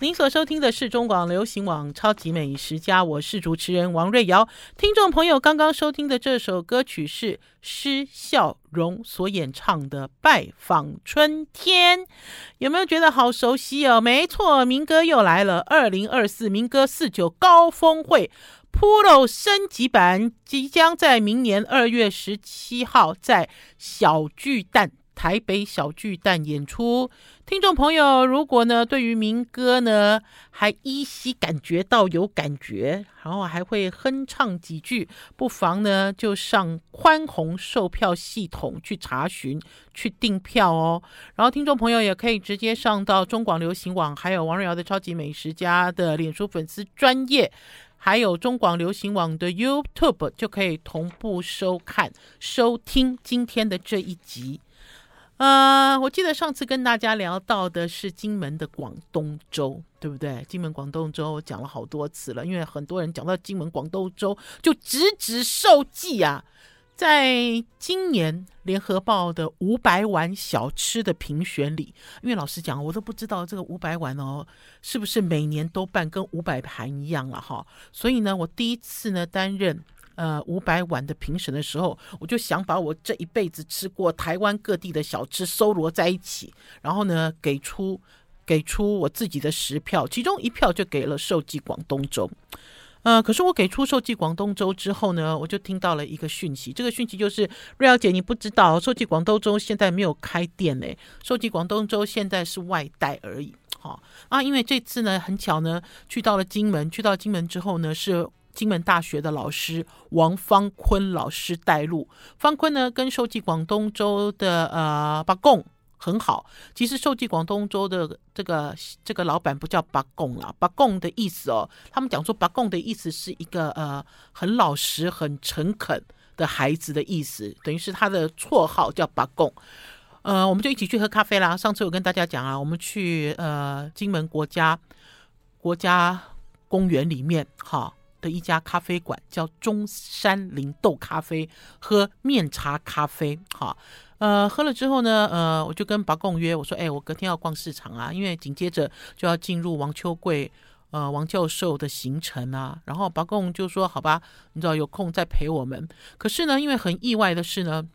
您所收听的是中广流行网《超级美食家》，我是主持人王瑞瑶。听众朋友，刚刚收听的这首歌曲是施孝荣所演唱的《拜访春天》，有没有觉得好熟悉哦？没错，民歌又来了。二零二四民歌四九高峰会 Pro 升级版即将在明年二月十七号在小巨蛋。台北小巨蛋演出，听众朋友，如果呢对于民歌呢还依稀感觉到有感觉，然后还会哼唱几句，不妨呢就上宽宏售票系统去查询、去订票哦。然后听众朋友也可以直接上到中广流行网，还有王瑞瑶的超级美食家的脸书粉丝专页，还有中广流行网的 YouTube，就可以同步收看、收听今天的这一集。呃，我记得上次跟大家聊到的是金门的广东粥，对不对？金门广东粥我讲了好多次了，因为很多人讲到金门广东粥就直指受记啊。在今年联合报的五百碗小吃的评选里，因为老实讲，我都不知道这个五百碗哦，是不是每年都办跟五百盘一样了哈。所以呢，我第一次呢担任。呃，五百碗的评审的时候，我就想把我这一辈子吃过台湾各地的小吃搜罗在一起，然后呢，给出给出我自己的十票，其中一票就给了寿记广东粥。呃，可是我给出寿记广东粥之后呢，我就听到了一个讯息，这个讯息就是瑞瑶姐，你不知道寿记广东粥现在没有开店呢，寿记广东粥现在是外带而已。好、啊，因为这次呢很巧呢，去到了金门，去到金门之后呢是。金门大学的老师王方坤老师带路，方坤呢跟寿记广东粥的呃八贡很好。其实寿记广东粥的这个这个老板不叫八贡啦，八贡的意思哦，他们讲说八贡的意思是一个呃很老实、很诚恳的孩子的意思，等于是他的绰号叫八贡。呃，我们就一起去喝咖啡啦。上次我跟大家讲啊，我们去呃金门国家国家公园里面哈。的一家咖啡馆叫中山林豆咖啡，喝面茶咖啡，好，呃，喝了之后呢，呃，我就跟拔贡约，我说，哎，我隔天要逛市场啊，因为紧接着就要进入王秋贵，呃，王教授的行程啊，然后拔贡就说，好吧，你知道有空再陪我们。可是呢，因为很意外的是呢，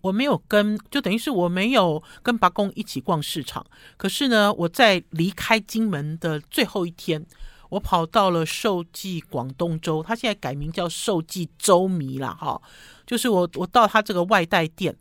我没有跟，就等于是我没有跟拔贡一起逛市场。可是呢，我在离开金门的最后一天。我跑到了寿记广东粥，他现在改名叫寿记粥迷了哈。就是我我到他这个外带店，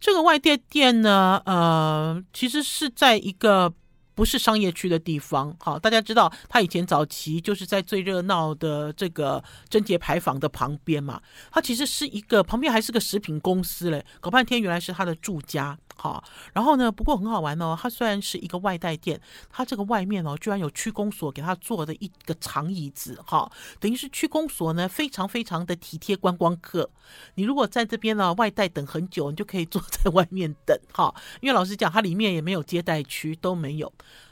这个外带店呢，呃，其实是在一个不是商业区的地方。好，大家知道他以前早期就是在最热闹的这个贞节牌坊的旁边嘛。他其实是一个旁边还是个食品公司嘞，搞半天原来是他的住家。好，然后呢，不过很好玩哦。它虽然是一个外带店，它这个外面哦，居然有区公所给他做的一个长椅子，哈，等于是区公所呢，非常非常的体贴观光客。你如果在这边呢外带等很久，你就可以坐 在外面等，哈。因为老实讲，它里面也没有接待区，都没有。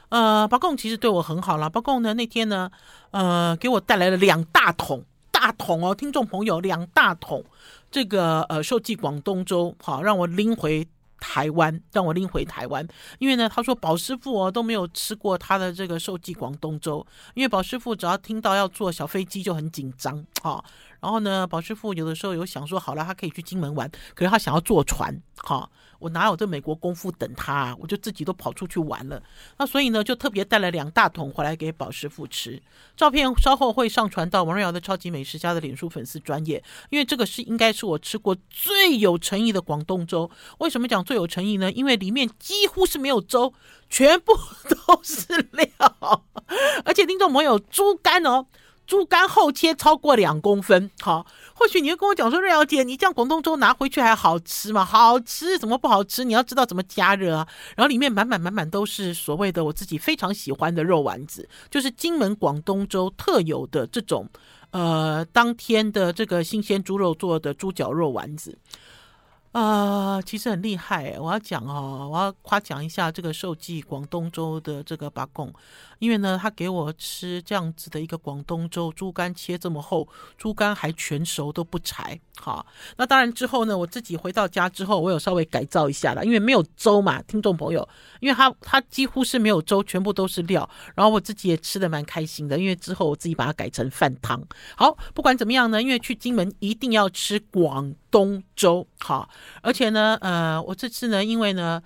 呃，包贡其实对我很好了。包贡呢那天呢，呃，给我带来了两大桶大桶哦，听众朋友，两大桶这个呃寿记广东粥，好，让我拎回。台湾让我拎回台湾，因为呢，他说宝师傅哦都没有吃过他的这个寿记广东粥，因为宝师傅只要听到要坐小飞机就很紧张 啊。然后呢，宝师傅有的时候有想说，好了，他可以去金门玩，可是他想要坐船，哈，我哪有这美国功夫等他啊？我就自己都跑出去玩了。那所以呢，就特别带了两大桶回来给宝师傅吃。照片稍后会上传到王瑞瑶的超级美食家的脸书粉丝专页，因为这个是应该是我吃过最有诚意的广东粥。为什么讲最有诚意呢？因为里面几乎是没有粥，全部都是料，而且听众朋友，猪肝哦。猪肝厚切超过两公分，好，或许你会跟我讲说，瑞瑶姐，你这样广东粥拿回去还好吃吗？好吃，怎么不好吃？你要知道怎么加热啊。然后里面满满满满都是所谓的我自己非常喜欢的肉丸子，就是金门广东粥特有的这种，呃，当天的这个新鲜猪肉做的猪脚肉丸子。啊、呃，其实很厉害。我要讲哦，我要夸奖一下这个寿记广东粥的这个八贡，因为呢，他给我吃这样子的一个广东粥，猪肝切这么厚，猪肝还全熟都不柴。好，那当然之后呢，我自己回到家之后，我有稍微改造一下了，因为没有粥嘛，听众朋友，因为他他几乎是没有粥，全部都是料，然后我自己也吃得蛮开心的，因为之后我自己把它改成饭汤。好，不管怎么样呢，因为去金门一定要吃广东周，好，而且呢，呃，我这次呢，因为呢，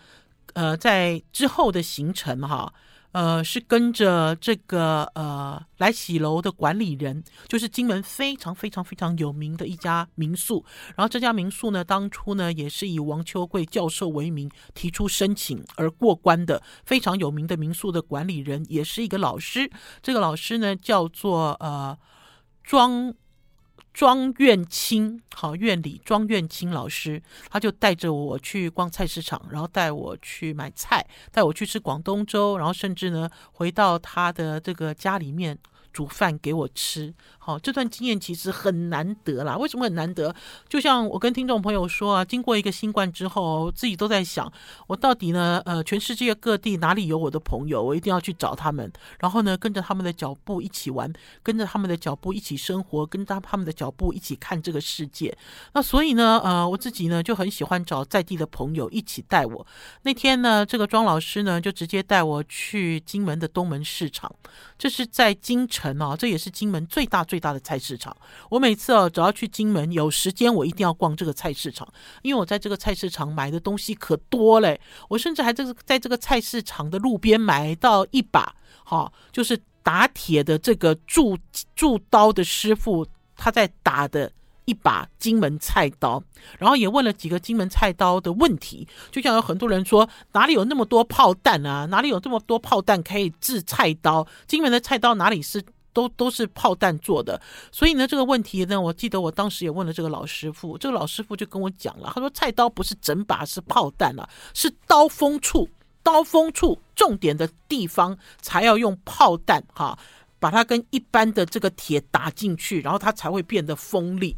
呃，在之后的行程哈。呃，是跟着这个呃来喜楼的管理人，就是金门非常非常非常有名的一家民宿。然后这家民宿呢，当初呢也是以王秋贵教授为名提出申请而过关的，非常有名的民宿的管理人，也是一个老师。这个老师呢叫做呃庄。庄院清，好，院里庄院清老师，他就带着我去逛菜市场，然后带我去买菜，带我去吃广东粥，然后甚至呢，回到他的这个家里面。煮饭给我吃，好，这段经验其实很难得啦。为什么很难得？就像我跟听众朋友说啊，经过一个新冠之后，自己都在想，我到底呢，呃，全世界各地哪里有我的朋友，我一定要去找他们，然后呢，跟着他们的脚步一起玩，跟着他们的脚步一起生活，跟着他们的脚步一起看这个世界。那所以呢，呃，我自己呢就很喜欢找在地的朋友一起带我。那天呢，这个庄老师呢就直接带我去金门的东门市场，这是在金城。哦，这也是金门最大最大的菜市场。我每次哦，只要去金门有时间，我一定要逛这个菜市场，因为我在这个菜市场买的东西可多嘞。我甚至还这个在这个菜市场的路边买到一把，哈，就是打铁的这个铸铸刀的师傅他在打的。一把金门菜刀，然后也问了几个金门菜刀的问题，就像有很多人说哪里有那么多炮弹啊？哪里有这么多炮弹可以制菜刀？金门的菜刀哪里是都都是炮弹做的？所以呢，这个问题呢，我记得我当时也问了这个老师傅，这个老师傅就跟我讲了，他说菜刀不是整把是炮弹了，是刀锋处，刀锋处重点的地方才要用炮弹哈，把它跟一般的这个铁打进去，然后它才会变得锋利。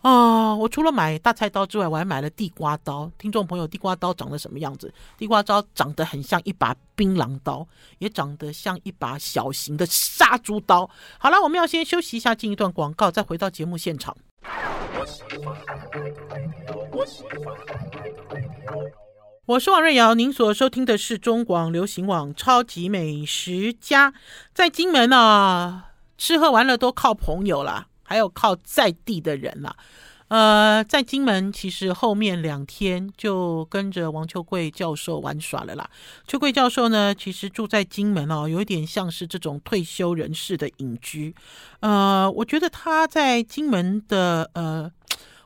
啊、我除了买大菜刀之外，我还买了地瓜刀。听众朋友，地瓜刀长得什么样子？地瓜刀长得很像一把槟榔刀，也长得像一把小型的杀猪刀。好了，我们要先休息一下，进一段广告，再回到节目现场。我是王瑞瑶，您所收听的是中广流行网《超级美食家》。在金门啊，吃喝玩乐都靠朋友啦。还有靠在地的人啦，呃，在金门其实后面两天就跟着王秋桂教授玩耍了啦。秋桂教授呢，其实住在金门哦，有一点像是这种退休人士的隐居。呃，我觉得他在金门的呃。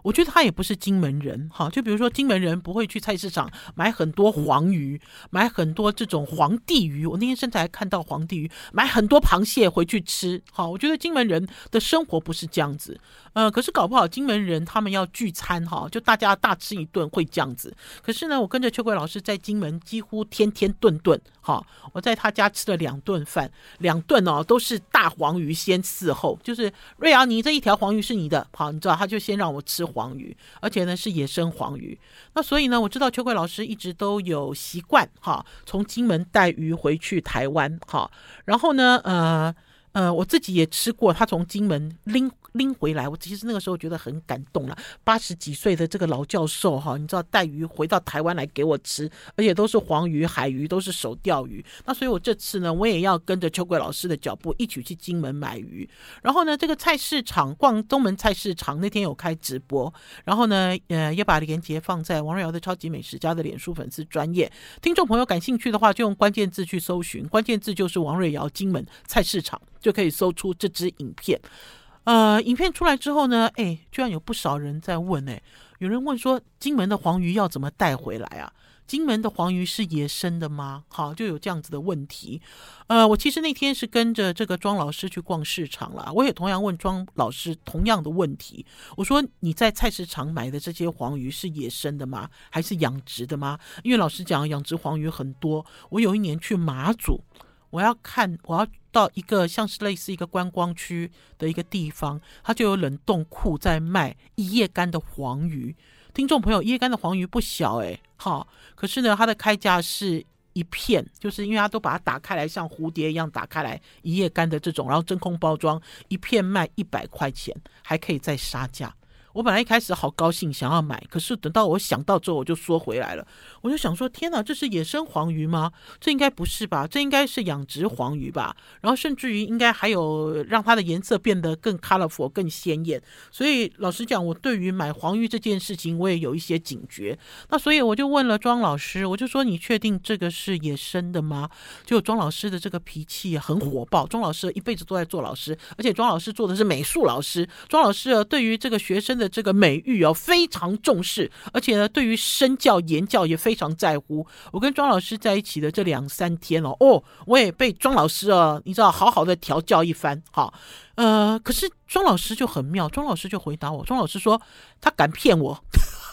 我觉得他也不是金门人，哈，就比如说金门人不会去菜市场买很多黄鱼，买很多这种皇帝鱼。我那天甚至还看到皇帝鱼，买很多螃蟹回去吃。好，我觉得金门人的生活不是这样子。呃，可是搞不好金门人他们要聚餐，哈，就大家大吃一顿会这样子。可是呢，我跟着秋桂老师在金门几乎天天顿顿，哈，我在他家吃了两顿饭，两顿哦都是大黄鱼先伺候，就是瑞瑶，你这一条黄鱼是你的，好，你知道他就先让我吃。黄鱼，而且呢是野生黄鱼。那所以呢，我知道秋桂老师一直都有习惯哈，从金门带鱼回去台湾哈。然后呢，呃呃，我自己也吃过，他从金门拎。拎回来，我其实那个时候觉得很感动了。八十几岁的这个老教授哈，你知道带鱼回到台湾来给我吃，而且都是黄鱼、海鱼，都是手钓鱼。那所以我这次呢，我也要跟着秋桂老师的脚步一起去金门买鱼。然后呢，这个菜市场逛东门菜市场那天有开直播，然后呢，呃，也把链接放在王瑞瑶的超级美食家的脸书粉丝专页。听众朋友感兴趣的话，就用关键字去搜寻，关键字就是王瑞瑶金门菜市场，就可以搜出这支影片。呃，影片出来之后呢，哎，居然有不少人在问，哎，有人问说，金门的黄鱼要怎么带回来啊？金门的黄鱼是野生的吗？好，就有这样子的问题。呃，我其实那天是跟着这个庄老师去逛市场了，我也同样问庄老师同样的问题。我说，你在菜市场买的这些黄鱼是野生的吗？还是养殖的吗？因为老师讲，养殖黄鱼很多。我有一年去马祖。我要看，我要到一个像是类似一个观光区的一个地方，它就有冷冻库在卖一夜干的黄鱼。听众朋友，一夜干的黄鱼不小诶，好，可是呢，它的开价是一片，就是因为它都把它打开来，像蝴蝶一样打开来，一叶干的这种，然后真空包装，一片卖一百块钱，还可以再杀价。我本来一开始好高兴，想要买，可是等到我想到之后，我就缩回来了。我就想说，天哪，这是野生黄鱼吗？这应该不是吧？这应该是养殖黄鱼吧？然后甚至于应该还有让它的颜色变得更 colorful、更鲜艳。所以老实讲，我对于买黄鱼这件事情，我也有一些警觉。那所以我就问了庄老师，我就说：“你确定这个是野生的吗？”就庄老师的这个脾气很火爆。庄老师一辈子都在做老师，而且庄老师做的是美术老师。庄老师，对于这个学生的的这个美誉哦，非常重视，而且呢，对于身教言教也非常在乎。我跟庄老师在一起的这两三天哦，哦，我也被庄老师啊，你知道，好好的调教一番。哈，呃，可是庄老师就很妙，庄老师就回答我，庄老师说他敢骗我，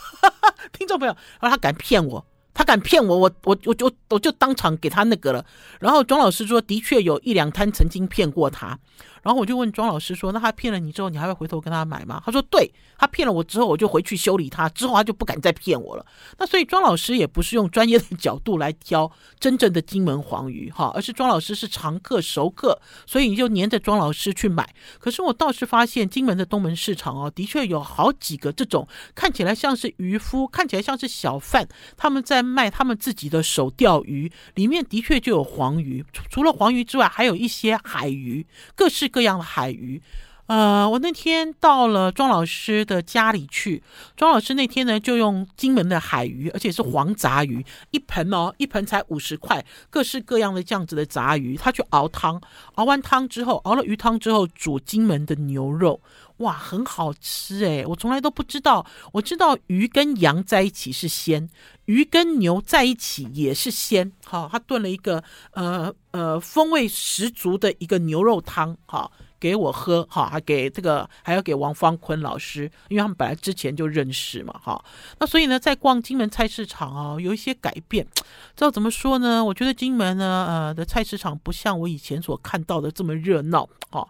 听众朋友，然后他敢骗我，他敢骗我，我我我就我就当场给他那个了。然后庄老师说，的确有一两摊曾经骗过他。然后我就问庄老师说：“那他骗了你之后，你还会回头跟他买吗？”他说：“对，他骗了我之后，我就回去修理他，之后他就不敢再骗我了。”那所以庄老师也不是用专业的角度来挑真正的金门黄鱼哈，而是庄老师是常客熟客，所以你就黏着庄老师去买。可是我倒是发现金门的东门市场哦，的确有好几个这种看起来像是渔夫，看起来像是小贩，他们在卖他们自己的手钓鱼，里面的确就有黄鱼。除了黄鱼之外，还有一些海鱼，各式。各样的海鱼，呃，我那天到了庄老师的家里去，庄老师那天呢就用金门的海鱼，而且是黄杂鱼，一盆哦，一盆才五十块，各式各样的这样子的杂鱼，他去熬汤，熬完汤之后，熬了鱼汤之后煮金门的牛肉，哇，很好吃诶，我从来都不知道，我知道鱼跟羊在一起是鲜，鱼跟牛在一起也是鲜，好，他炖了一个呃。呃，风味十足的一个牛肉汤，哈，给我喝，哈，还给这个，还要给王方坤老师，因为他们本来之前就认识嘛，哈。那所以呢，在逛金门菜市场哦，有一些改变，知道怎么说呢？我觉得金门呢，呃，的菜市场不像我以前所看到的这么热闹，哈。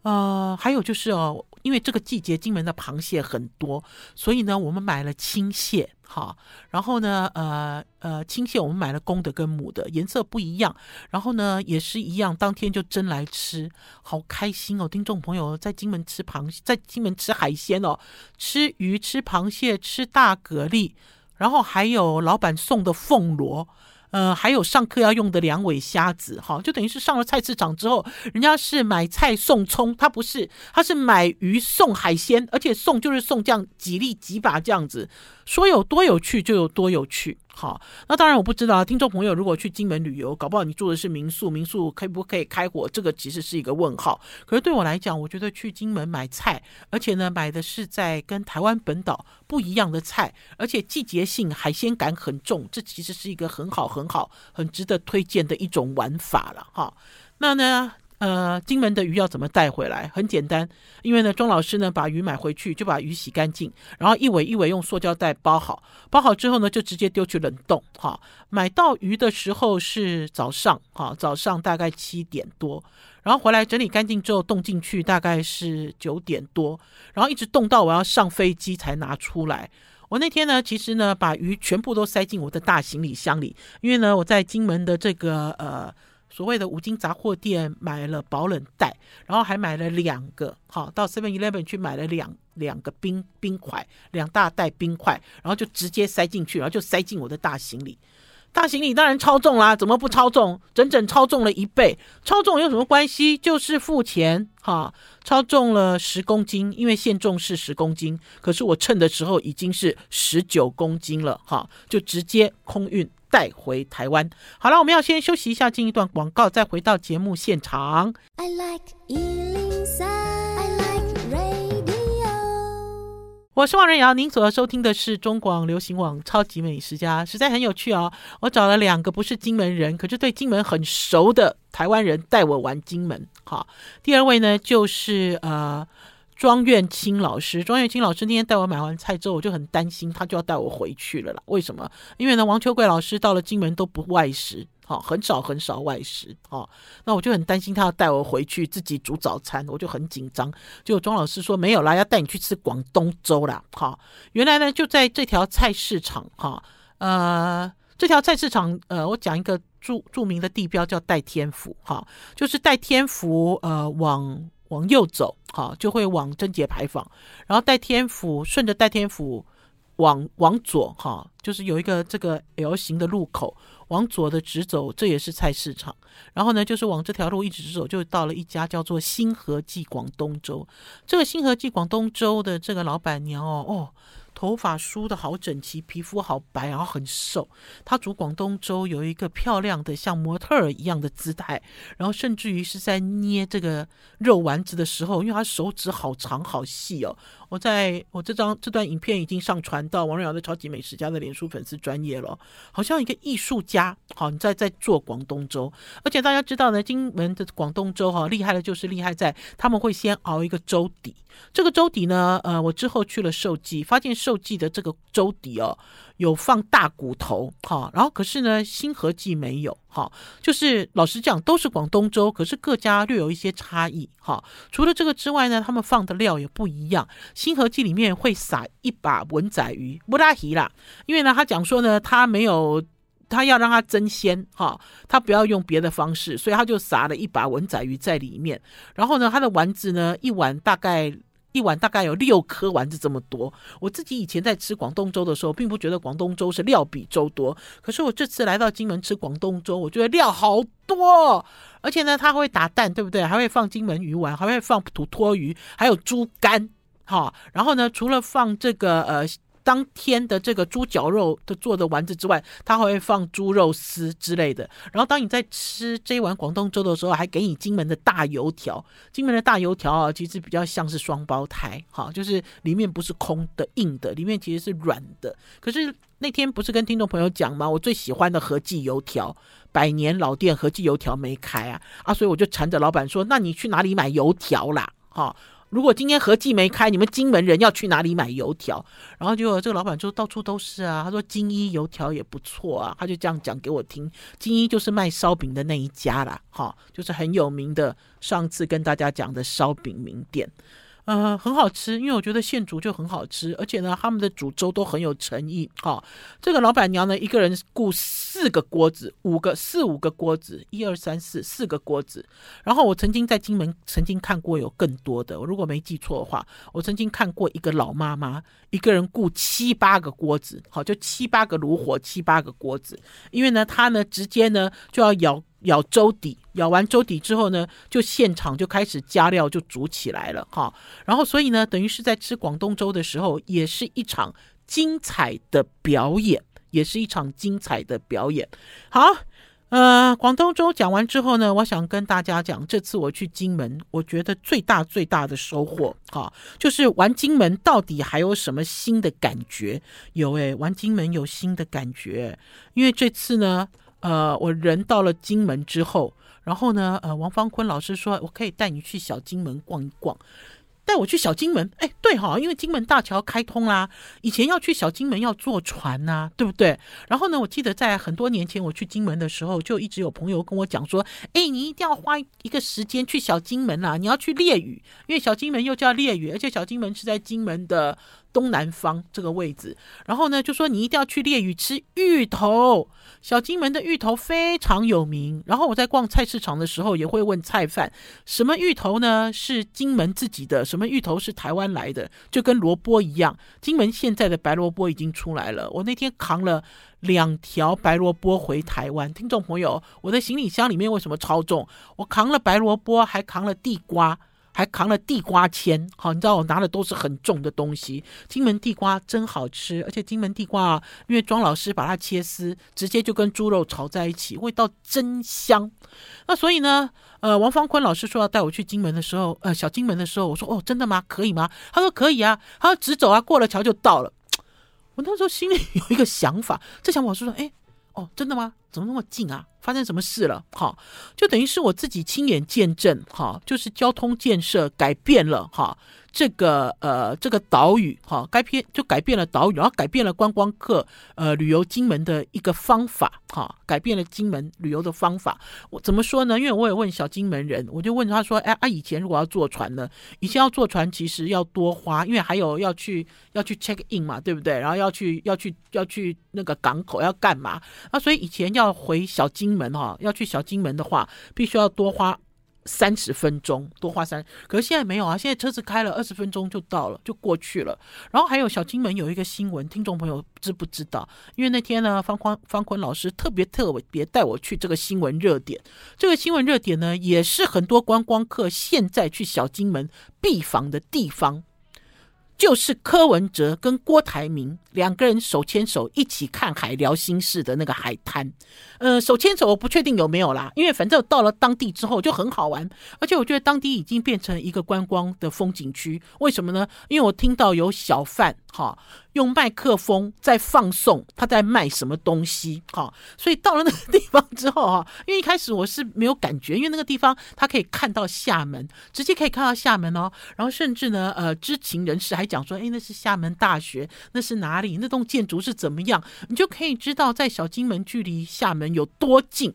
呃，还有就是哦，因为这个季节金门的螃蟹很多，所以呢，我们买了青蟹，好，然后呢，呃呃，青蟹我们买了公的跟母的，颜色不一样，然后呢，也是一样，当天就蒸来吃，好开心哦！听众朋友在金门吃螃蟹，在金门吃海鲜哦，吃鱼、吃螃蟹、吃大蛤蜊，然后还有老板送的凤螺。呃，还有上课要用的两尾虾子，哈，就等于是上了菜市场之后，人家是买菜送葱，他不是，他是买鱼送海鲜，而且送就是送这样几粒几把这样子，说有多有趣就有多有趣。好，那当然我不知道，听众朋友如果去金门旅游，搞不好你住的是民宿，民宿可不可以开火？这个其实是一个问号。可是对我来讲，我觉得去金门买菜，而且呢买的是在跟台湾本岛不一样的菜，而且季节性海鲜感很重，这其实是一个很好很好很值得推荐的一种玩法了哈。那呢？呃，金门的鱼要怎么带回来？很简单，因为呢，庄老师呢把鱼买回去，就把鱼洗干净，然后一尾一尾用塑胶袋包好，包好之后呢，就直接丢去冷冻。哈，买到鱼的时候是早上，哈，早上大概七点多，然后回来整理干净之后冻进去，大概是九点多，然后一直冻到我要上飞机才拿出来。我那天呢，其实呢把鱼全部都塞进我的大行李箱里，因为呢我在金门的这个呃。所谓的五金杂货店买了保冷袋，然后还买了两个，好，到 Seven Eleven 去买了两两个冰冰块，两大袋冰块，然后就直接塞进去，然后就塞进我的大行李。大行李当然超重啦，怎么不超重？整整超重了一倍。超重有什么关系？就是付钱哈，超重了十公斤，因为限重是十公斤，可是我称的时候已经是十九公斤了哈，就直接空运。带回台湾。好了，我们要先休息一下，进一段广告，再回到节目现场。I like 103, I like radio。我是王仁瑶，您所要收听的是中广流行网《超级美食家》，实在很有趣哦。我找了两个不是金门人，可是对金门很熟的台湾人带我玩金门。好，第二位呢就是呃。庄苑清老师，庄苑清老师那天带我买完菜之后，我就很担心他就要带我回去了啦。为什么？因为呢，王秋桂老师到了金门都不外食，哈，很少很少外食，哈。那我就很担心他要带我回去自己煮早餐，我就很紧张。就庄老师说没有啦，要带你去吃广东粥啦，哈。原来呢就在这条菜市场，哈，呃。这条菜市场，呃，我讲一个著著名的地标叫戴天府，哈，就是戴天府，呃，往往右走，哈，就会往贞节牌坊，然后戴天府顺着戴天府往往左，哈，就是有一个这个 L 型的路口，往左的直走，这也是菜市场。然后呢，就是往这条路一直直走，就到了一家叫做新和记广东粥。这个新和记广东粥的这个老板娘哦，哦。头发梳得好整齐，皮肤好白，然后很瘦。他煮广东粥有一个漂亮的像模特儿一样的姿态，然后甚至于是在捏这个肉丸子的时候，因为他手指好长好细哦。我在我这张这段影片已经上传到王瑞瑶的超级美食家的脸书粉丝专业了，好像一个艺术家。好，你在在做广东粥，而且大家知道呢，金门的广东粥哈厉害的就是厉害在他们会先熬一个粥底。这个粥底呢，呃，我之后去了寿记，发现寿记的这个粥底哦。有放大骨头，哈，然后可是呢，新和记没有，哈，就是老实讲都是广东粥，可是各家略有一些差异，哈。除了这个之外呢，他们放的料也不一样。新和记里面会撒一把文仔鱼，不拉稀啦，因为呢，他讲说呢，他没有，他要让它增鲜，哈，他不要用别的方式，所以他就撒了一把文仔鱼在里面。然后呢，他的丸子呢，一碗大概。一碗大概有六颗丸子这么多。我自己以前在吃广东粥的时候，并不觉得广东粥是料比粥多。可是我这次来到金门吃广东粥，我觉得料好多，而且呢，它会打蛋，对不对？还会放金门鱼丸，还会放土托鱼，还有猪肝，哈。然后呢，除了放这个呃。当天的这个猪脚肉的做的丸子之外，它还会放猪肉丝之类的。然后当你在吃这一碗广东粥的时候，还给你金门的大油条。金门的大油条啊，其实比较像是双胞胎，哈，就是里面不是空的硬的，里面其实是软的。可是那天不是跟听众朋友讲吗？我最喜欢的和记油条，百年老店和记油条没开啊，啊，所以我就缠着老板说：“那你去哪里买油条啦？”哈。如果今天合计没开，你们金门人要去哪里买油条？然后就这个老板说到处都是啊，他说金一油条也不错啊，他就这样讲给我听。金一就是卖烧饼的那一家啦，哈，就是很有名的，上次跟大家讲的烧饼名店。呃，很好吃，因为我觉得现煮就很好吃，而且呢，他们的煮粥都很有诚意。哈、哦，这个老板娘呢，一个人雇四个锅子，五个四五个锅子，一二三四四个锅子。然后我曾经在金门曾经看过有更多的，我如果没记错的话，我曾经看过一个老妈妈一个人雇七八个锅子，好、就七八个炉火，七八个锅子。因为呢，她呢直接呢就要舀。舀粥底，舀完粥底之后呢，就现场就开始加料，就煮起来了哈。然后所以呢，等于是在吃广东粥的时候，也是一场精彩的表演，也是一场精彩的表演。好，呃，广东粥讲完之后呢，我想跟大家讲，这次我去金门，我觉得最大最大的收获哈，就是玩金门到底还有什么新的感觉？有诶，玩金门有新的感觉，因为这次呢。呃，我人到了金门之后，然后呢，呃，王方坤老师说，我可以带你去小金门逛一逛。带我去小金门，哎，对哈，因为金门大桥开通啦，以前要去小金门要坐船呐、啊，对不对？然后呢，我记得在很多年前我去金门的时候，就一直有朋友跟我讲说，哎，你一定要花一个时间去小金门啊，你要去烈屿，因为小金门又叫烈屿，而且小金门是在金门的东南方这个位置。然后呢，就说你一定要去烈屿吃芋头，小金门的芋头非常有名。然后我在逛菜市场的时候，也会问菜贩，什么芋头呢？是金门自己的。什么芋头是台湾来的？就跟萝卜一样，金门现在的白萝卜已经出来了。我那天扛了两条白萝卜回台湾，听众朋友，我的行李箱里面为什么超重？我扛了白萝卜，还扛了地瓜，还扛了地瓜签。好，你知道我拿的都是很重的东西。金门地瓜真好吃，而且金门地瓜啊，因为庄老师把它切丝，直接就跟猪肉炒在一起，味道真香。那所以呢？呃，王方坤老师说要带我去金门的时候，呃，小金门的时候，我说哦，真的吗？可以吗？他说可以啊，他说直走啊，过了桥就到了。我那时候心里有一个想法，这想法是说说，哎，哦，真的吗？怎么那么近啊？发生什么事了？哈，就等于是我自己亲眼见证，哈，就是交通建设改变了，哈，这个呃这个岛屿哈，该片就改变了岛屿，然后改变了观光客呃旅游金门的一个方法哈，改变了金门旅游的方法。我怎么说呢？因为我也问小金门人，我就问他说：“哎啊，以前如果要坐船呢？以前要坐船其实要多花，因为还有要去要去 check in 嘛，对不对？然后要去要去要去那个港口要干嘛？啊，所以以前要回小金门哈，要去小金门的话，必须要多花。”三十分钟多花三，可是现在没有啊！现在车子开了二十分钟就到了，就过去了。然后还有小金门有一个新闻，听众朋友知不知道？因为那天呢，方宽方坤老师特别特别带我去这个新闻热点。这个新闻热点呢，也是很多观光客现在去小金门必访的地方。就是柯文哲跟郭台铭两个人手牵手一起看海聊心事的那个海滩，呃，手牵手我不确定有没有啦，因为反正到了当地之后就很好玩，而且我觉得当地已经变成一个观光的风景区。为什么呢？因为我听到有小贩哈。用麦克风在放送他在卖什么东西，哈，所以到了那个地方之后，哈，因为一开始我是没有感觉，因为那个地方他可以看到厦门，直接可以看到厦门哦，然后甚至呢，呃，知情人士还讲说，诶，那是厦门大学，那是哪里？那栋建筑是怎么样？你就可以知道在小金门距离厦门有多近，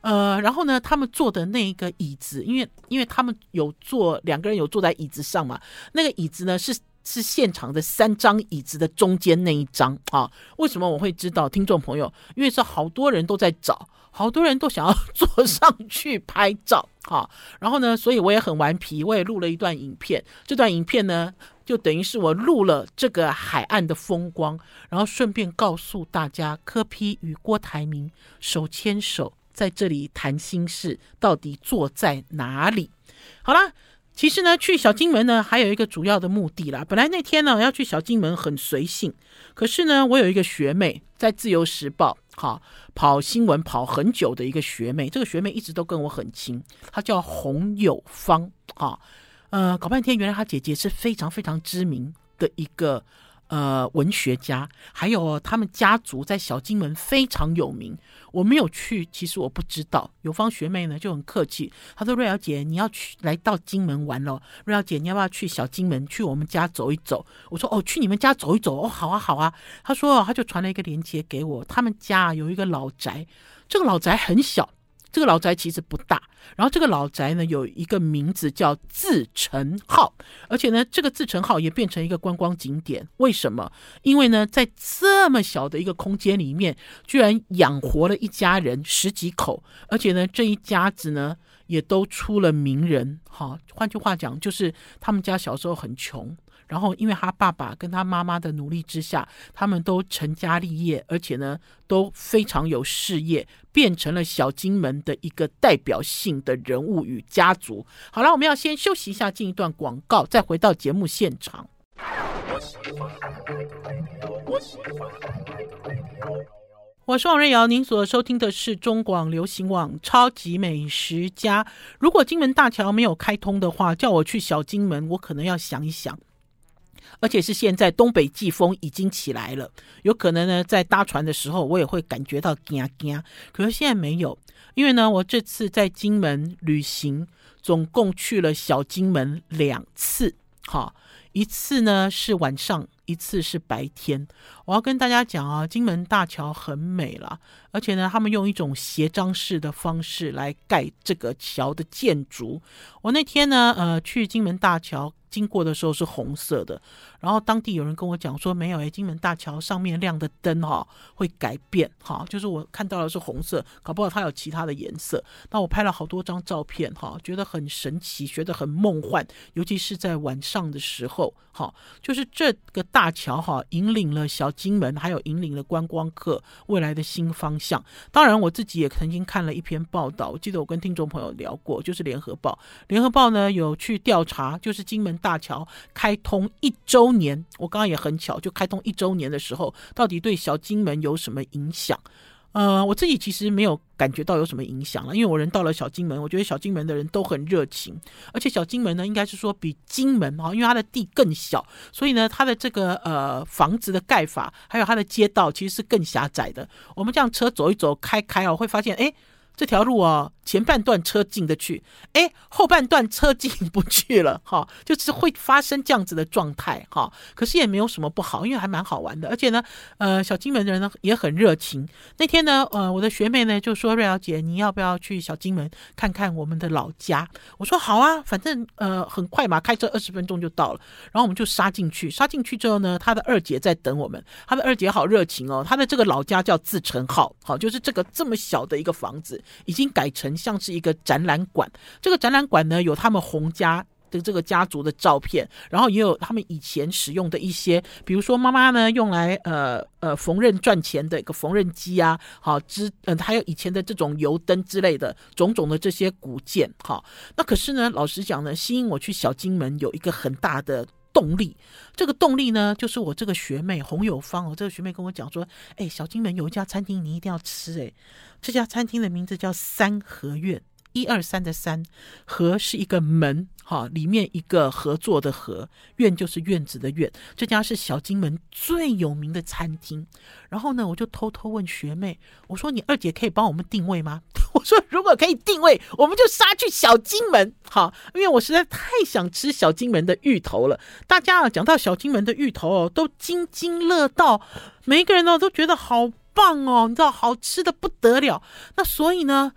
呃，然后呢，他们坐的那个椅子，因为因为他们有坐两个人有坐在椅子上嘛，那个椅子呢是。是现场的三张椅子的中间那一张啊？为什么我会知道？听众朋友，因为是好多人都在找，好多人都想要坐上去拍照啊。然后呢，所以我也很顽皮，我也录了一段影片。这段影片呢，就等于是我录了这个海岸的风光，然后顺便告诉大家，柯批与郭台铭手牵手在这里谈心事，到底坐在哪里？好啦。其实呢，去小金门呢，还有一个主要的目的啦。本来那天呢，要去小金门很随性，可是呢，我有一个学妹在《自由时报》哈跑新闻跑很久的一个学妹，这个学妹一直都跟我很亲，她叫洪友芳哈。呃，搞半天原来她姐姐是非常非常知名的一个。呃，文学家，还有他们家族在小金门非常有名。我没有去，其实我不知道。友芳学妹呢就很客气，她说：“瑞瑶姐，你要去来到金门玩咯。瑞瑶姐，你要不要去小金门去我们家走一走？”我说：“哦，去你们家走一走哦，好啊，好啊。”她说：“她就传了一个链接给我，他们家有一个老宅，这个老宅很小。”这个老宅其实不大，然后这个老宅呢有一个名字叫自成号，而且呢这个自成号也变成一个观光景点。为什么？因为呢在这么小的一个空间里面，居然养活了一家人十几口，而且呢这一家子呢也都出了名人。哈，换句话讲，就是他们家小时候很穷。然后，因为他爸爸跟他妈妈的努力之下，他们都成家立业，而且呢，都非常有事业，变成了小金门的一个代表性的人物与家族。好了，我们要先休息一下，进一段广告，再回到节目现场。我是王瑞瑶，您所收听的是中广流行网《超级美食家》。如果金门大桥没有开通的话，叫我去小金门，我可能要想一想。而且是现在东北季风已经起来了，有可能呢，在搭船的时候我也会感觉到惊惊。可是现在没有，因为呢，我这次在金门旅行，总共去了小金门两次，哈，一次呢是晚上，一次是白天。我要跟大家讲啊，金门大桥很美了，而且呢，他们用一种斜张式的方式来盖这个桥的建筑。我那天呢，呃，去金门大桥。经过的时候是红色的，然后当地有人跟我讲说没有诶，金门大桥上面亮的灯哈会改变哈，就是我看到的是红色，搞不好它有其他的颜色。那我拍了好多张照片哈，觉得很神奇，觉得很梦幻，尤其是在晚上的时候哈，就是这个大桥哈引领了小金门，还有引领了观光客未来的新方向。当然我自己也曾经看了一篇报道，我记得我跟听众朋友聊过，就是联合报，联合报呢有去调查，就是金门。大桥开通一周年，我刚刚也很巧，就开通一周年的时候，到底对小金门有什么影响？呃，我自己其实没有感觉到有什么影响了，因为我人到了小金门，我觉得小金门的人都很热情，而且小金门呢，应该是说比金门哈，因为它的地更小，所以呢，它的这个呃房子的盖法，还有它的街道其实是更狭窄的。我们这样车走一走，开开哦，会发现哎。这条路哦，前半段车进得去，哎，后半段车进不去了，哈，就是会发生这样子的状态，哈。可是也没有什么不好，因为还蛮好玩的，而且呢，呃，小金门的人呢也很热情。那天呢，呃，我的学妹呢就说：“瑞瑶姐，你要不要去小金门看看我们的老家？”我说：“好啊，反正呃很快嘛，开车二十分钟就到了。”然后我们就杀进去，杀进去之后呢，他的二姐在等我们，他的二姐好热情哦，他的这个老家叫自成号，好，就是这个这么小的一个房子。已经改成像是一个展览馆，这个展览馆呢，有他们洪家的这个家族的照片，然后也有他们以前使用的一些，比如说妈妈呢用来呃呃缝纫赚钱的一个缝纫机啊，好之呃还有以前的这种油灯之类的种种的这些古件，好，那可是呢，老实讲呢，吸引我去小金门有一个很大的。动力，这个动力呢，就是我这个学妹洪友芳哦，这个学妹跟我讲说，哎，小金门有一家餐厅你一定要吃，哎，这家餐厅的名字叫三合院。一二三的三，合是一个门，哈，里面一个合作的合，院就是院子的院。这家是小金门最有名的餐厅。然后呢，我就偷偷问学妹，我说：“你二姐可以帮我们定位吗？” 我说：“如果可以定位，我们就杀去小金门，好，因为我实在太想吃小金门的芋头了。大家啊，讲到小金门的芋头哦，都津津乐道，每一个人呢都觉得好棒哦，你知道，好吃的不得了。那所以呢。”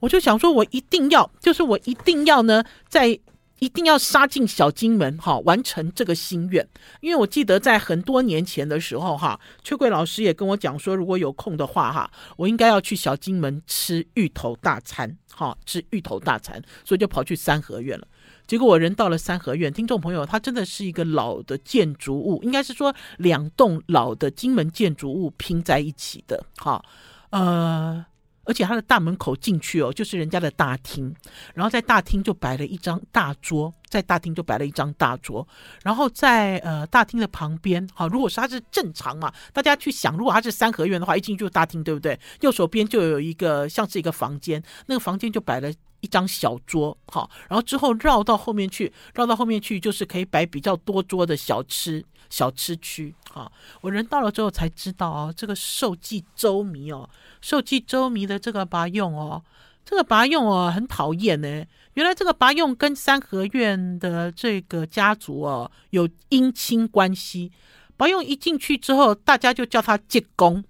我就想说，我一定要，就是我一定要呢，在一定要杀进小金门，哈，完成这个心愿。因为我记得在很多年前的时候，哈，秋桂老师也跟我讲说，如果有空的话，哈，我应该要去小金门吃芋头大餐，哈，吃芋头大餐，所以就跑去三合院了。结果我人到了三合院，听众朋友，它真的是一个老的建筑物，应该是说两栋老的金门建筑物拼在一起的，哈，呃。而且他的大门口进去哦，就是人家的大厅，然后在大厅就摆了一张大桌，在大厅就摆了一张大桌，然后在呃大厅的旁边，好，如果是他是正常嘛，大家去想，如果他是三合院的话，一进去就大厅，对不对？右手边就有一个像是一个房间，那个房间就摆了一张小桌，好，然后之后绕到后面去，绕到后面去就是可以摆比较多桌的小吃。小吃区，哈，我人到了之后才知道哦，这个寿记粥糜哦，寿记粥糜的这个拔用哦，这个拔用哦很讨厌呢。原来这个拔用跟三合院的这个家族哦有姻亲关系。拔用一进去之后，大家就叫他济公。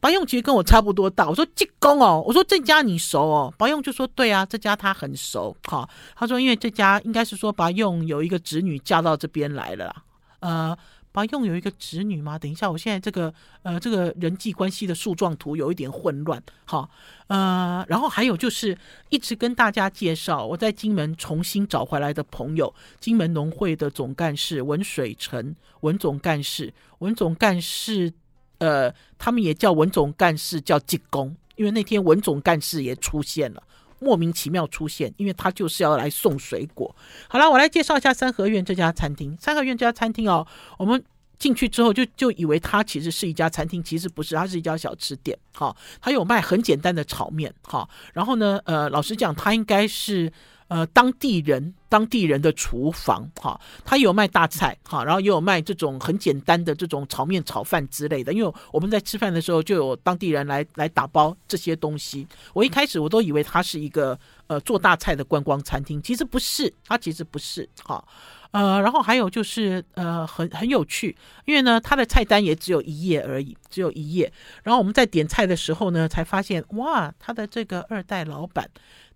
拔用其实跟我差不多大，我说济公哦，我说这家你熟哦，拔用就说对啊，这家他很熟。哈，他说因为这家应该是说拔用有一个侄女嫁到这边来了。呃，白用有一个侄女吗？等一下，我现在这个呃，这个人际关系的树状图有一点混乱。好，呃，然后还有就是一直跟大家介绍我在金门重新找回来的朋友，金门农会的总干事文水成，文总干事，文总干事，呃，他们也叫文总干事，叫济公，因为那天文总干事也出现了。莫名其妙出现，因为他就是要来送水果。好了，我来介绍一下三合院这家餐厅。三合院这家餐厅哦，我们进去之后就就以为它其实是一家餐厅，其实不是，它是一家小吃店。好，它有卖很简单的炒面。好，然后呢，呃，老实讲，它应该是。呃，当地人当地人的厨房，哈，他有卖大菜，哈，然后也有卖这种很简单的这种炒面、炒饭之类的。因为我们在吃饭的时候，就有当地人来来打包这些东西。我一开始我都以为他是一个呃做大菜的观光餐厅，其实不是，它其实不是，哈，呃，然后还有就是呃很很有趣，因为呢，它的菜单也只有一页而已，只有一页。然后我们在点菜的时候呢，才发现哇，他的这个二代老板。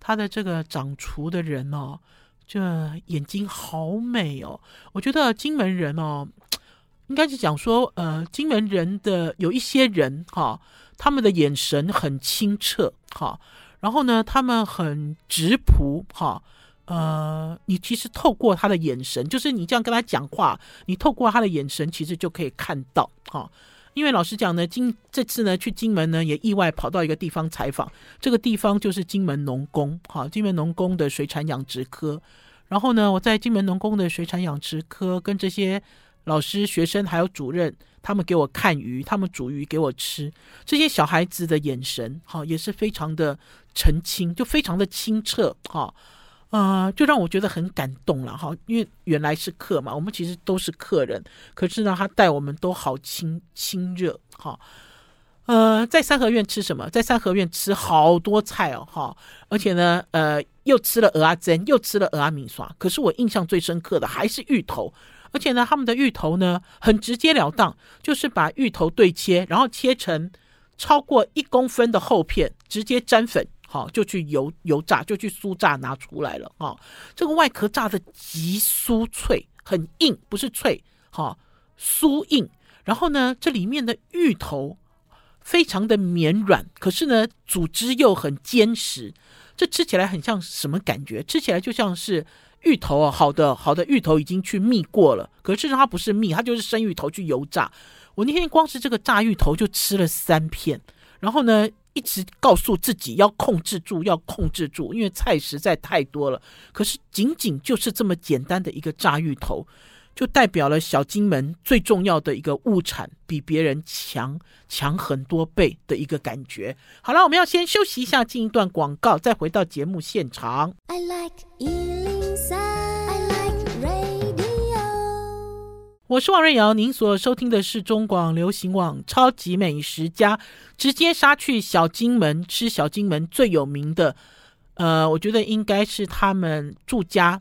他的这个掌厨的人哦，这眼睛好美哦。我觉得金门人哦，应该是讲说，呃，金门人的有一些人哈、他们的眼神很清澈哈、然后呢，他们很质朴哈，呃，你其实透过他的眼神，就是你这样跟他讲话，你透过他的眼神，其实就可以看到哈。因为老实讲呢，金这次呢去金门呢也意外跑到一个地方采访，这个地方就是金门农工，哈，金门农工的水产养殖科。然后呢，我在金门农工的水产养殖科跟这些老师、学生还有主任，他们给我看鱼，他们煮鱼给我吃。这些小孩子的眼神，哈，也是非常的澄清，就非常的清澈，哈。呃，就让我觉得很感动了哈，因为原来是客嘛，我们其实都是客人，可是呢，他待我们都好亲亲热哈。呃，在三合院吃什么？在三合院吃好多菜哦，哈，而且呢，呃，又吃了蚵仔煎，又吃了蚵仔面线。可是我印象最深刻的还是芋头，而且呢，他们的芋头呢很直截了当，就是把芋头对切，然后切成超过一公分的厚片，直接沾粉，好，就去油油炸，就去酥炸拿出来了，啊，这个外壳炸得极酥脆，很硬，不是脆，哈，酥硬。然后呢，这里面的芋头。非常的绵软，可是呢，组织又很坚实，这吃起来很像什么感觉？吃起来就像是芋头啊，好的好的芋头已经去蜜过了，可是它不是蜜，它就是生芋头去油炸。我那天光是这个炸芋头就吃了三片，然后呢，一直告诉自己要控制住，要控制住，因为菜实在太多了。可是仅仅就是这么简单的一个炸芋头。就代表了小金门最重要的一个物产，比别人强强很多倍的一个感觉。好了，我们要先休息一下，进一段广告，再回到节目现场。I like 103, I like radio。我是王瑞瑶，您所收听的是中广流行网超级美食家，直接杀去小金门吃小金门最有名的，呃，我觉得应该是他们住家。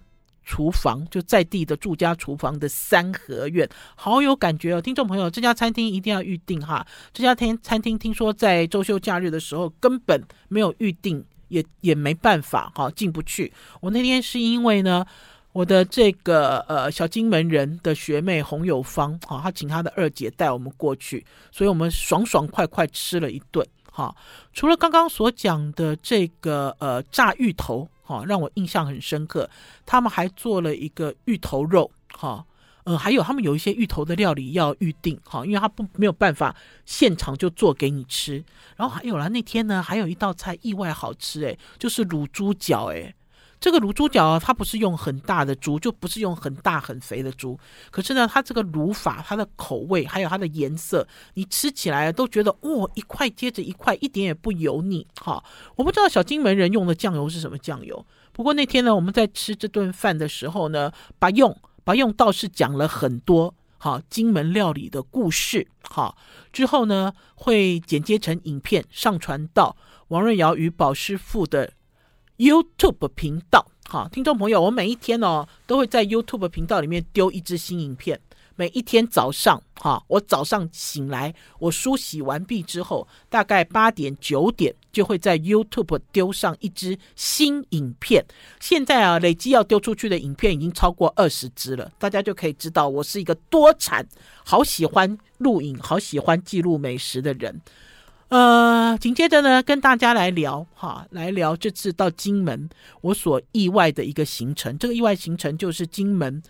厨房就在地的住家厨房的三合院，好有感觉哦！听众朋友，这家餐厅一定要预定哈！这家餐餐厅听说在周休假日的时候根本没有预定，也也没办法哈，进不去。我那天是因为呢，我的这个呃小金门人的学妹洪友芳哈，她请她的二姐带我们过去，所以我们爽爽快快吃了一顿哈。除了刚刚所讲的这个呃炸芋头。哈，让我印象很深刻。他们还做了一个芋头肉，哈，呃，还有他们有一些芋头的料理要预定，哈，因为他不没有办法现场就做给你吃。然后还有啦那天呢，还有一道菜意外好吃，诶，就是卤猪脚，诶。这个卤猪脚啊，它不是用很大的猪，就不是用很大很肥的猪。可是呢，它这个卤法，它的口味，还有它的颜色，你吃起来都觉得哇、哦，一块接着一块，一点也不油腻。哈，我不知道小金门人用的酱油是什么酱油。不过那天呢，我们在吃这顿饭的时候呢，把用把用倒是讲了很多哈金门料理的故事。哈，之后呢，会剪接成影片上传到王瑞瑶与宝师傅的。YouTube 频道，好，听众朋友，我每一天哦都会在 YouTube 频道里面丢一支新影片。每一天早上，哈，我早上醒来，我梳洗完毕之后，大概八点九点就会在 YouTube 丢上一支新影片。现在啊，累计要丢出去的影片已经超过二十支了，大家就可以知道我是一个多产、好喜欢录影、好喜欢记录美食的人。呃，紧接着呢，跟大家来聊哈，来聊这次到金门我所意外的一个行程。这个意外行程就是金门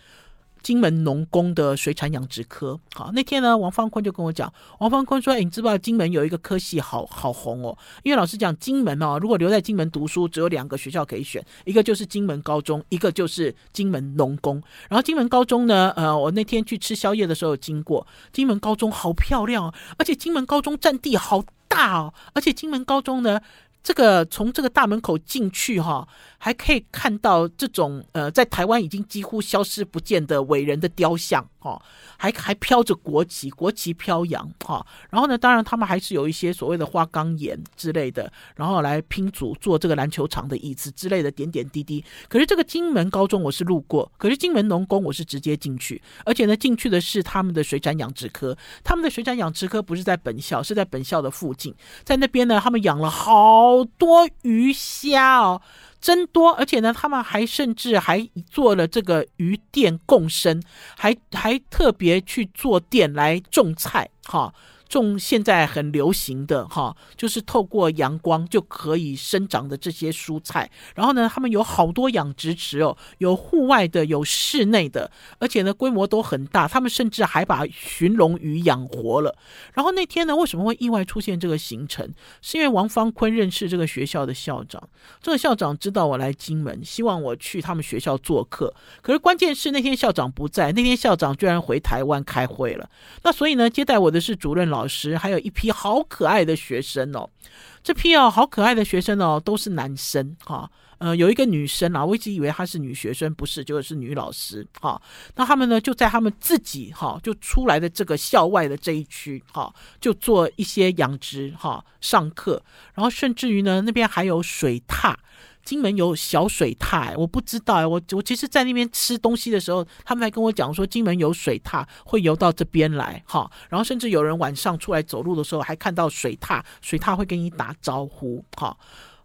金门农工的水产养殖科。好，那天呢，王方坤就跟我讲，王方坤说：“，你知不知道金门有一个科系好好红哦？因为老师讲，金门哦，如果留在金门读书，只有两个学校可以选，一个就是金门高中，一个就是金门农工。然后金门高中呢，呃，我那天去吃宵夜的时候经过金门高中，好漂亮哦，而且金门高中占地好。”大哦，而且金门高中呢，这个从这个大门口进去哈，还可以看到这种呃，在台湾已经几乎消失不见的伟人的雕像。哈，还还飘着国旗，国旗飘扬哈。然后呢，当然他们还是有一些所谓的花岗岩之类的，然后来拼组做这个篮球场的椅子之类的点点滴滴。可是这个金门高中我是路过，可是金门农工我是直接进去，而且呢，进去的是他们的水产养殖科。他们的水产养殖科不是在本校，是在本校的附近，在那边呢，他们养了好好多鱼虾哦。真多，而且呢，他们还甚至还做了这个鱼店共生，还还特别去做店来种菜，哈。种现在很流行的哈，就是透过阳光就可以生长的这些蔬菜。然后呢，他们有好多养殖池哦，有户外的，有室内的，而且呢，规模都很大。他们甚至还把鲟龙鱼养活了。然后那天呢，为什么会意外出现这个行程？是因为王方坤认识这个学校的校长，这个校长知道我来金门，希望我去他们学校做客。可是关键是那天校长不在，那天校长居然回台湾开会了。那所以呢，接待我的是主任老。老师还有一批好可爱的学生哦，这批哦好可爱的学生哦都是男生哈，呃，有一个女生啊，我一直以为她是女学生，不是，就是女老师。哈，那他们呢就在他们自己哈就出来的这个校外的这一区哈，就做一些养殖哈上课，然后甚至于呢那边还有水獭。金门有小水獭，我不知道哎，我我其实，在那边吃东西的时候，他们还跟我讲说，金门有水獭会游到这边来，哈，然后甚至有人晚上出来走路的时候，还看到水獭，水獭会跟你打招呼，哈，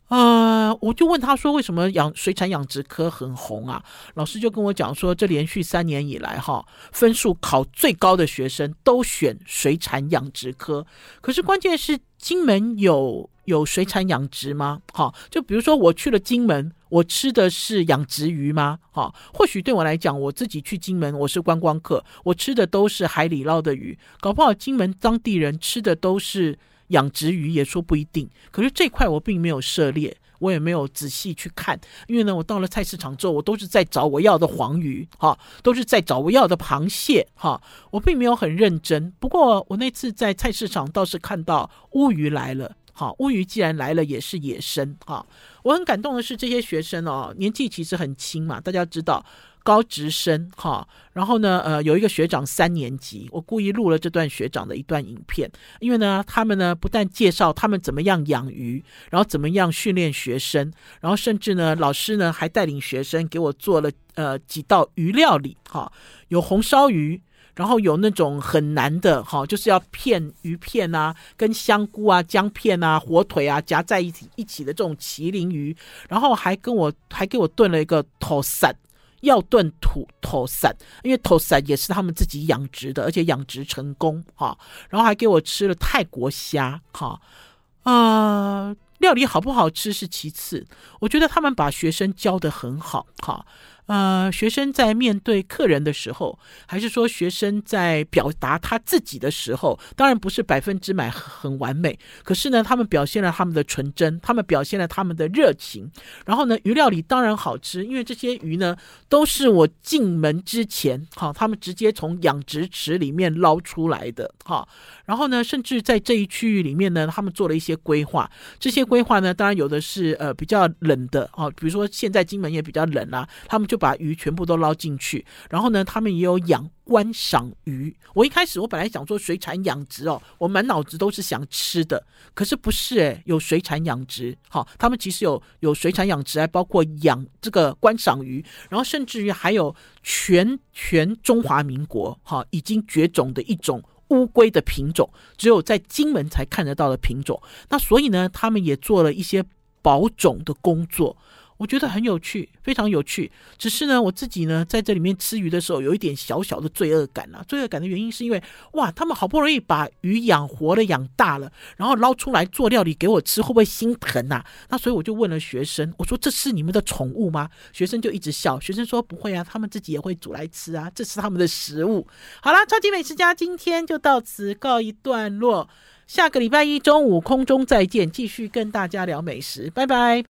呃，我就问他说，为什么养水产养殖科很红啊？老师就跟我讲说，这连续三年以来，哈，分数考最高的学生都选水产养殖科，可是关键是金门有。有水产养殖吗？好，就比如说我去了金门，我吃的是养殖鱼吗？好，或许对我来讲，我自己去金门，我是观光客，我吃的都是海里捞的鱼，搞不好金门当地人吃的都是养殖鱼，也说不一定。可是这块我并没有涉猎，我也没有仔细去看，因为呢，我到了菜市场之后，我都是在找我要的黄鱼，哈，都是在找我要的螃蟹，哈，我并没有很认真。不过我那次在菜市场倒是看到乌鱼来了。好，乌鱼既然来了，也是野生。哈，我很感动的是这些学生哦，年纪其实很轻嘛。大家知道高职生哈，然后呢，呃，有一个学长三年级，我故意录了这段学长的一段影片，因为呢，他们呢不但介绍他们怎么样养鱼，然后怎么样训练学生，然后甚至呢，老师呢还带领学生给我做了呃几道鱼料理。哈，有红烧鱼。然后有那种很难的哈，就是要片鱼片啊，跟香菇啊、姜片啊、火腿啊夹在一起一起的这种麒麟鱼，然后还跟我还给我炖了一个土鳝，要炖土土鳝，因为土鳝也是他们自己养殖的，而且养殖成功哈。然后还给我吃了泰国虾哈，呃，料理好不好吃是其次，我觉得他们把学生教得很好哈。呃，学生在面对客人的时候，还是说学生在表达他自己的时候，当然不是百分之百很完美。可是呢，他们表现了他们的纯真，他们表现了他们的热情。然后呢，鱼料理当然好吃，因为这些鱼呢都是我进门之前，哈，他们直接从养殖池里面捞出来的，哈。然后呢，甚至在这一区域里面呢，他们做了一些规划。这些规划呢，当然有的是呃比较冷的，啊，比如说现在金门也比较冷啊，他们就把鱼全部都捞进去，然后呢，他们也有养观赏鱼。我一开始我本来想说水产养殖哦，我满脑子都是想吃的，可是不是诶，有水产养殖，好，他们其实有有水产养殖，还包括养这个观赏鱼，然后甚至于还有全全中华民国哈已经绝种的一种乌龟的品种，只有在金门才看得到的品种。那所以呢，他们也做了一些保种的工作。我觉得很有趣，非常有趣。只是呢，我自己呢，在这里面吃鱼的时候，有一点小小的罪恶感啊。罪恶感的原因是因为，哇，他们好不容易把鱼养活了、养大了，然后捞出来做料理给我吃，会不会心疼啊？那所以我就问了学生，我说：“这是你们的宠物吗？”学生就一直笑。学生说：“不会啊，他们自己也会煮来吃啊，这是他们的食物。”好啦，超级美食家今天就到此告一段落。下个礼拜一中午空中再见，继续跟大家聊美食，拜拜。